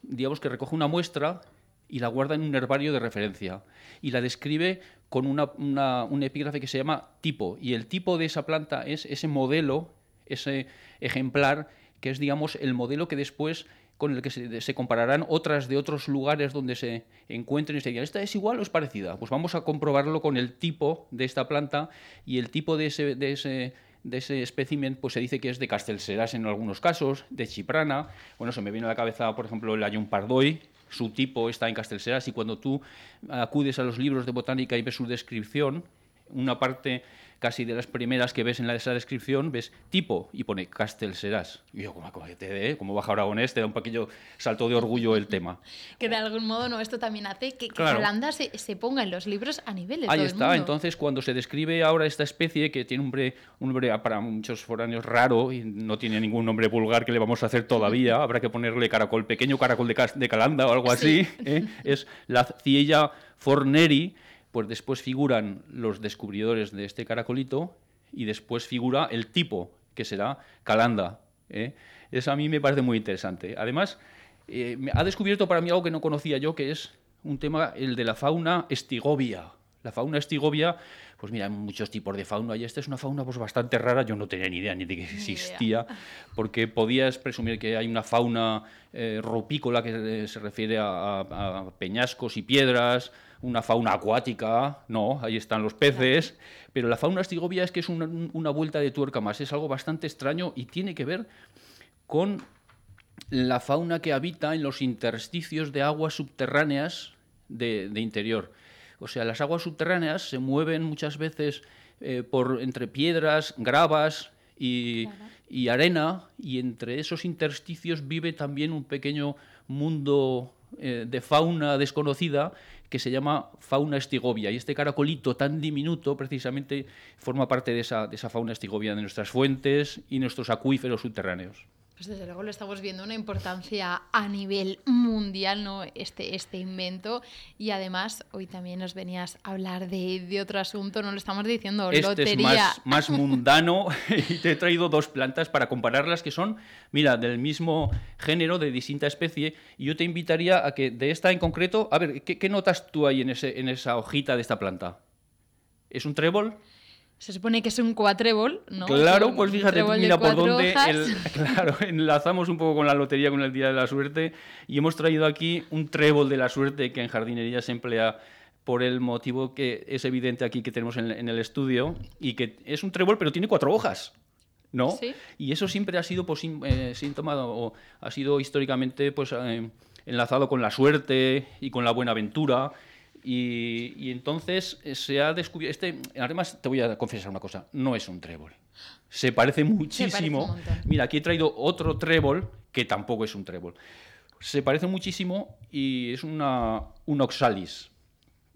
digamos que recoge una muestra y la guarda en un herbario de referencia y la describe con una, un epígrafe que se llama tipo. Y el tipo de esa planta es ese modelo, ese ejemplar, que es, digamos, el modelo que después con el que se, compararán otras de otros lugares donde se encuentren y se digan, ¿esta es igual o es parecida? Pues vamos a comprobarlo con el tipo de esta planta y el tipo de ese, de ese, de ese espécimen pues se dice que es de Castelseras en algunos casos, de Chiprana. Bueno, se me viene a la cabeza, por ejemplo, el Ayun Pardoy, su tipo está en Castelseras y cuando tú acudes a los libros de botánica y ves su descripción, una parte casi de las primeras que ves en esa descripción, ves tipo y pone Castelserás. Y yo, como, como, te, como baja aragonés, te da un pequeño salto de orgullo el tema. Que de algún modo no, esto también hace que, que se, se, ponga en los libros a nivel de Ahí todo está, el mundo. entonces cuando se describe ahora esta especie que tiene un nombre, un nombre para muchos foráneos raro y no tiene ningún nombre vulgar que le vamos a hacer todavía, (laughs) habrá que ponerle caracol pequeño, caracol de, de calanda o algo así, ¿eh? es la ciella forneri, pues después figuran los descubridores de este caracolito y después figura el tipo, que será Calanda. ¿eh? Eso a mí me parece muy interesante. Además, eh, ha descubierto para mí algo que no conocía yo, que es un tema, el de la fauna estigovia. La fauna estigovia, pues mira, hay muchos tipos de fauna y esta es una fauna pues bastante rara, yo no tenía ni idea ni de que existía, porque podías presumir que hay una fauna eh, ropícola que se refiere a peñascos y piedras, una fauna acuática, no, ahí están los peces, pero la fauna estigovia es que es una, vuelta de tuerca más, es algo bastante extraño y tiene que ver con la fauna que habita en los intersticios de aguas subterráneas de, interior. O sea, las aguas subterráneas se mueven muchas veces eh, por entre piedras, gravas y, y, arena, y entre esos intersticios vive también un pequeño mundo eh, de fauna desconocida que se llama fauna estigovia. Y este caracolito tan diminuto precisamente forma parte de esa, de esa fauna estigovia de nuestras fuentes y nuestros acuíferos subterráneos. Pues desde luego lo estamos viendo una importancia a nivel mundial, ¿no? Este, este invento. Y además, hoy también nos venías a hablar de, otro asunto, no lo estamos diciendo, este lotería. Es más, más (laughs) mundano y te he traído dos plantas para compararlas que son, mira, del mismo género, de distinta especie. Y yo te invitaría a que de esta en concreto, a ver, ¿qué, qué notas tú ahí en, ese, en esa hojita de esta planta? ¿Es un trébol? Se supone que es un cuatrébol, ¿no? Claro, pues fíjate, mira por dónde (laughs) claro, enlazamos un poco con la lotería, con el Día de la Suerte, y hemos traído aquí un trébol de la suerte que en jardinería se emplea por el motivo que es evidente aquí que tenemos en, el estudio, y que es un trébol, pero tiene cuatro hojas. ¿no? ¿Sí? Y eso siempre ha sido pues, eh, síntoma o ha sido históricamente pues, eh, enlazado con la suerte y con la buena aventura y, entonces eh, se ha descubierto. Este, además, te voy a confesar una cosa: no es un trébol. Se parece muchísimo. Mira, aquí he traído otro trébol que tampoco es un trébol. Se parece muchísimo y es una, un oxalis.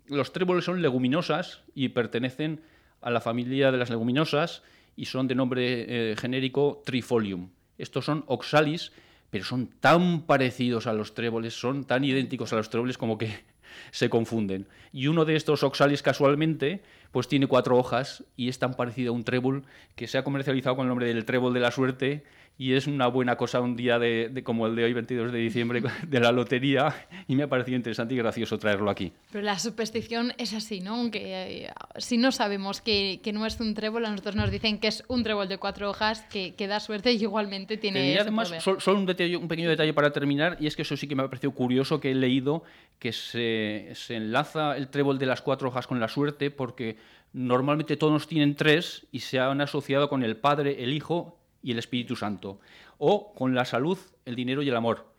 Los tréboles son leguminosas y pertenecen a la familia de las leguminosas y son de nombre eh, genérico Trifolium. Estos son oxalis, pero son tan parecidos a los tréboles, son tan idénticos a los tréboles como que se confunden. Y uno de estos oxalis casualmente pues tiene cuatro hojas y es tan parecido a un trébol que se ha comercializado con el nombre del trébol de la suerte y es una buena cosa un día de, como el de hoy, 22 de diciembre, (laughs) de la lotería, y me ha parecido interesante y gracioso traerlo aquí. Pero la superstición es así, ¿no? Aunque eh, si no sabemos que, que, no es un trébol, a nosotros nos dicen que es un trébol de cuatro hojas que, que da suerte y igualmente tiene... Y además, solo un, detalle, un pequeño detalle para terminar, y es que eso sí que me ha parecido curioso, que he leído que se, se enlaza el trébol de las cuatro hojas con la suerte, porque normalmente todos tienen tres y se han asociado con el Padre, el Hijo y el Espíritu Santo, o con la salud, el dinero y el amor.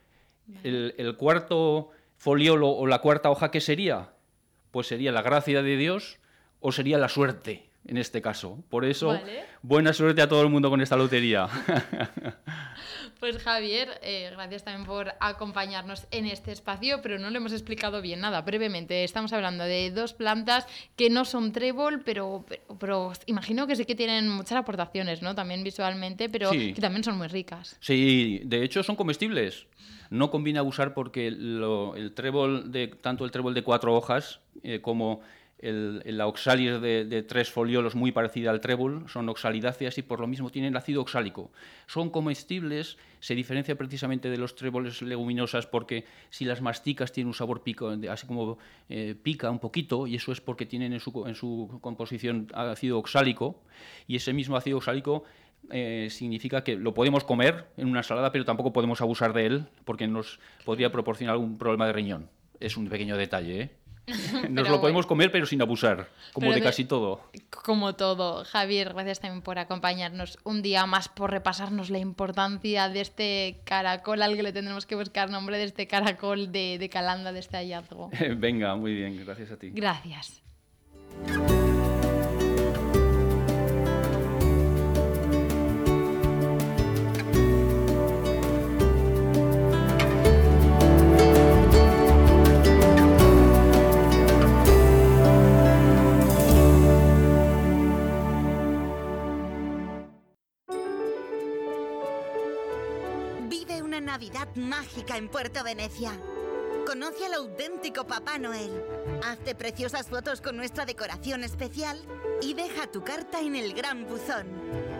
El, cuarto foliolo o la cuarta hoja, ¿qué sería? Pues sería la gracia de Dios o sería la suerte, en este caso. Por eso, buena suerte a todo el mundo con esta lotería. (laughs) Pues Javier, eh, gracias también por acompañarnos en este espacio, pero no le hemos explicado bien nada. Brevemente, estamos hablando de dos plantas que no son trébol, pero, pero, imagino que sí que tienen muchas aportaciones, ¿no? También visualmente, pero que también son muy ricas. Sí, de hecho son comestibles. No conviene abusar porque el trébol de tanto el trébol de cuatro hojas eh, como la oxalis de, tres foliolos muy parecida al trébol, son oxalidáceas y por lo mismo tienen ácido oxálico. Son comestibles, se diferencia precisamente de los tréboles leguminosas porque si las masticas tienen un sabor pico, así como eh, pica un poquito, y eso es porque tienen en su, composición ácido oxálico, y ese mismo ácido oxálico eh, significa que lo podemos comer en una salada, pero tampoco podemos abusar de él porque nos podría proporcionar algún problema de riñón. Es un pequeño detalle, ¿eh? (laughs) Nos lo podemos comer, pero sin abusar, como de, casi todo. Como todo. Javier, gracias también por acompañarnos un día más, por repasarnos la importancia de este caracol al que le tendremos que buscar nombre, de este caracol de, de Calanda, de este hallazgo. (laughs) Venga, muy bien, gracias a ti. Gracias. Mágica en Puerto Venecia. Conoce al auténtico Papá Noel. Hazte preciosas fotos con nuestra decoración especial y deja tu carta en el Gran Buzón.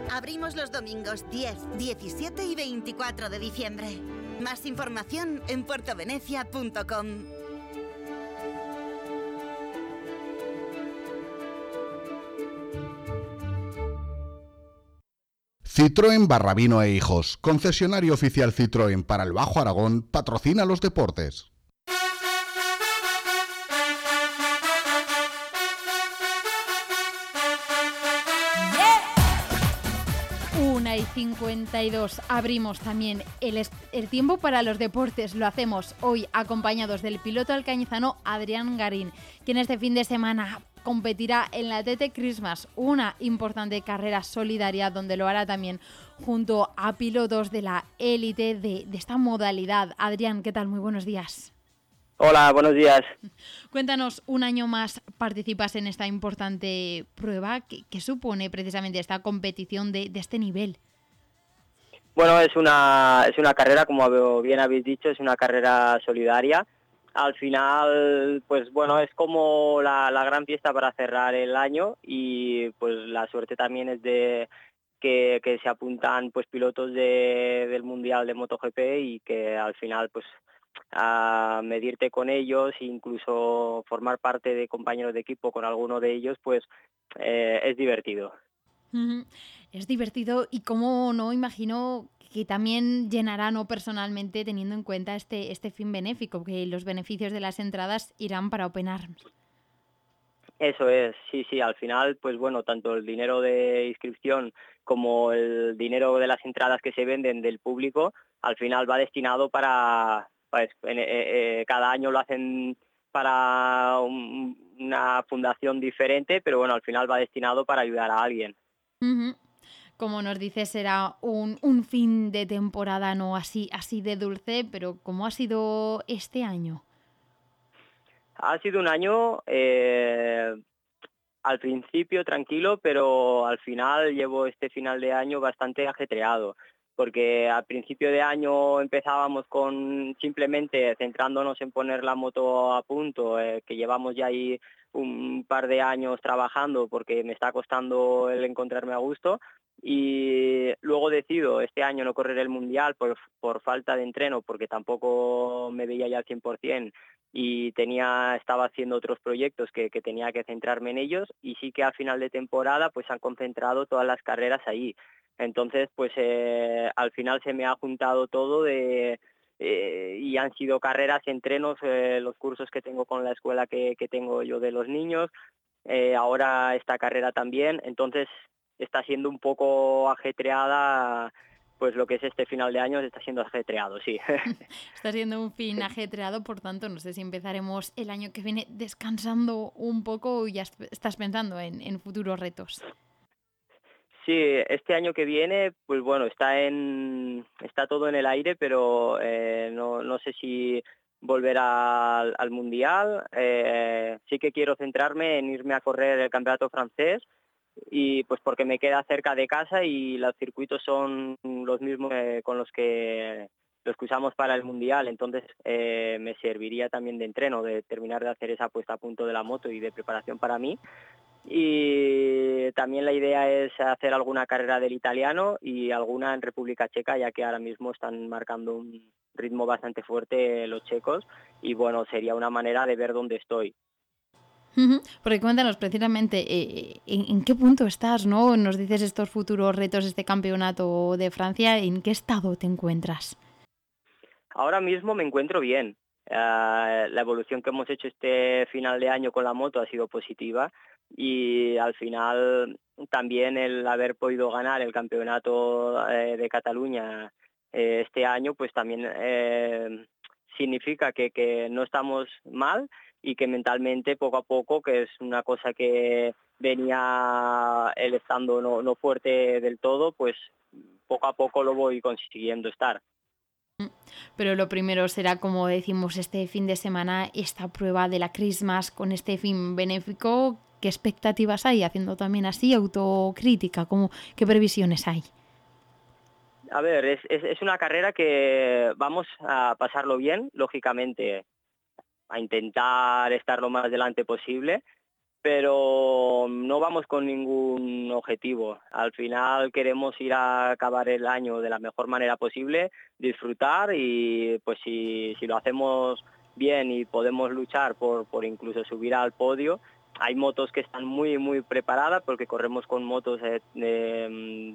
Abrimos los domingos 10, 17 y 24 de diciembre. Más información en puertovenecia.com. Citroën Barrabino e Hijos, concesionario oficial Citroën para el Bajo Aragón, patrocina los deportes. Una y 52 abrimos también el, el, tiempo para los deportes. Lo hacemos hoy acompañados del piloto alcañizano Adrián Garín, quien este fin de semana competirá en la TT Christmas, una importante carrera solidaria donde lo hará también junto a pilotos de la élite de, esta modalidad. Adrián, ¿qué tal? Muy buenos días. Hola, buenos días. (laughs) Cuéntanos, un año más participas en esta importante prueba. ¿Qué, supone precisamente esta competición de, de, este nivel? Bueno, es una, es una carrera, como bien habéis dicho, es una carrera solidaria al final, pues bueno, es como la, gran fiesta para cerrar el año y pues la suerte también es de que, se apuntan pues pilotos del Mundial de MotoGP y que al final pues a medirte con ellos e incluso formar parte de compañeros de equipo con alguno de ellos, pues eh, es divertido. Es divertido y como no imagino que también llenará no personalmente teniendo en cuenta este, este fin benéfico, que los beneficios de las entradas irán para Open Arms. Eso es, sí, sí, al final, pues bueno, tanto el dinero de inscripción como el dinero de las entradas que se venden del público, al final va destinado para, pues, eh, eh, cada año lo hacen para una fundación diferente, pero bueno, al final va destinado para ayudar a alguien como nos dices, será un, un, fin de temporada no así, así de dulce, pero ¿cómo ha sido este año? Ha sido un año eh, al principio tranquilo, pero al final llevo este final de año bastante ajetreado, porque al principio de año empezábamos con simplemente centrándonos en poner la moto a punto, eh, que llevamos ya ahí un par de años trabajando porque me está costando el encontrarme a gusto y luego decido este año no correr el mundial por, por falta de entreno porque tampoco me veía ya al 100% y tenía estaba haciendo otros proyectos que, tenía que centrarme en ellos y sí que al final de temporada pues han concentrado todas las carreras ahí. Entonces pues eh, al final se me ha juntado todo de eh, y han sido carreras entrenos eh, los cursos que tengo con la escuela que, que tengo yo de los niños ahora esta carrera también. Entonces está siendo un poco ajetreada pues lo que es este final de año está siendo ajetreado, sí. (laughs) está siendo un fin ajetreado, por tanto, no sé si empezaremos el año que viene descansando un poco o ya estás pensando en, en futuros retos. Sí, este año que viene, pues bueno, está en está todo en el aire, pero eh, no, no sé si volver al, al mundial. Eh, sí que quiero centrarme en irme a correr el campeonato francés y pues porque me queda cerca de casa y los circuitos son los mismos eh, con los que los que usamos para el mundial, entonces eh, me serviría también de entreno, de terminar de hacer esa puesta a punto de la moto y de preparación para mí. Y también la idea es hacer alguna carrera del italiano y alguna en República Checa, ya que ahora mismo están marcando un ritmo bastante fuerte los checos y bueno, sería una manera de ver dónde estoy. Porque cuéntanos precisamente eh, ¿en, qué punto estás, ¿no? Nos dices estos futuros retos, este campeonato de Francia, ¿en qué estado te encuentras? Ahora mismo me encuentro bien. Ah, la evolución que hemos hecho este final de año con la moto ha sido positiva y al final también el haber podido ganar el campeonato eh, de Cataluña eh, este año pues también significa que no estamos mal y que mentalmente poco a poco, que es una cosa que venía él estando no, no fuerte del todo, pues poco a poco lo voy consiguiendo estar. Pero lo primero será, como decimos, este fin de semana, esta prueba de la Christmas con este fin benéfico. ¿Qué expectativas hay? Haciendo también así autocrítica, ¿cómo, ¿qué previsiones hay? A ver, es, es, es una carrera que vamos a pasarlo bien, lógicamente a intentar estar lo más delante posible, pero no vamos con ningún objetivo. Al final queremos ir a acabar el año de la mejor manera posible, disfrutar y pues si, si lo hacemos bien y podemos luchar por, por incluso subir al podio, hay motos que están muy muy preparadas porque corremos con motos de,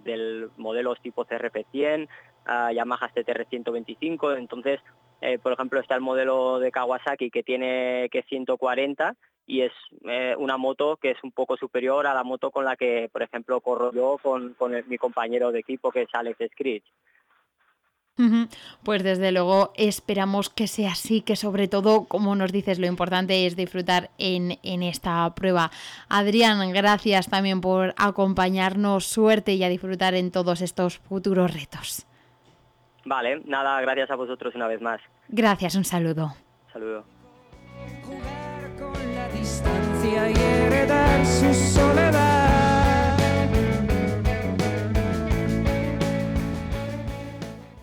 del modelos tipo CRF100, uh, Yamaha TTR125, entonces eh, por ejemplo, está el modelo de Kawasaki que tiene que 140 y es eh, una moto que es un poco superior a la moto con la que, por ejemplo, corro yo con, con mi compañero de equipo que es Alex Scritch. Pues desde luego esperamos que sea así, que sobre todo, como nos dices, lo importante es disfrutar en, en, esta prueba. Adrián, gracias también por acompañarnos, suerte y a disfrutar en todos estos futuros retos. Vale, nada, gracias a vosotros una vez más. Gracias, un saludo. Saludo. Jugar con la distancia y heredar su soledad.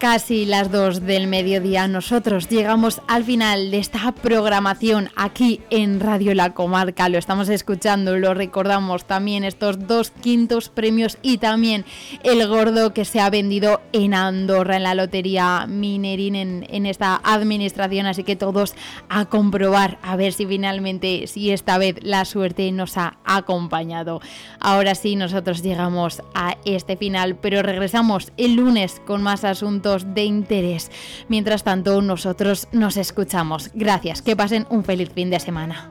Casi las 2 del mediodía nosotros llegamos al final de esta programación aquí en Radio La Comarca. Lo estamos escuchando, lo recordamos también estos dos quintos premios y también el gordo que se ha vendido en Andorra en la Lotería Minerín en, en esta administración. Así que todos a comprobar a ver si finalmente, si esta vez la suerte nos ha acompañado. Ahora sí, nosotros llegamos a este final, pero regresamos el lunes con más asuntos de interés. Mientras tanto, nosotros nos escuchamos. Gracias, que pasen un feliz fin de semana.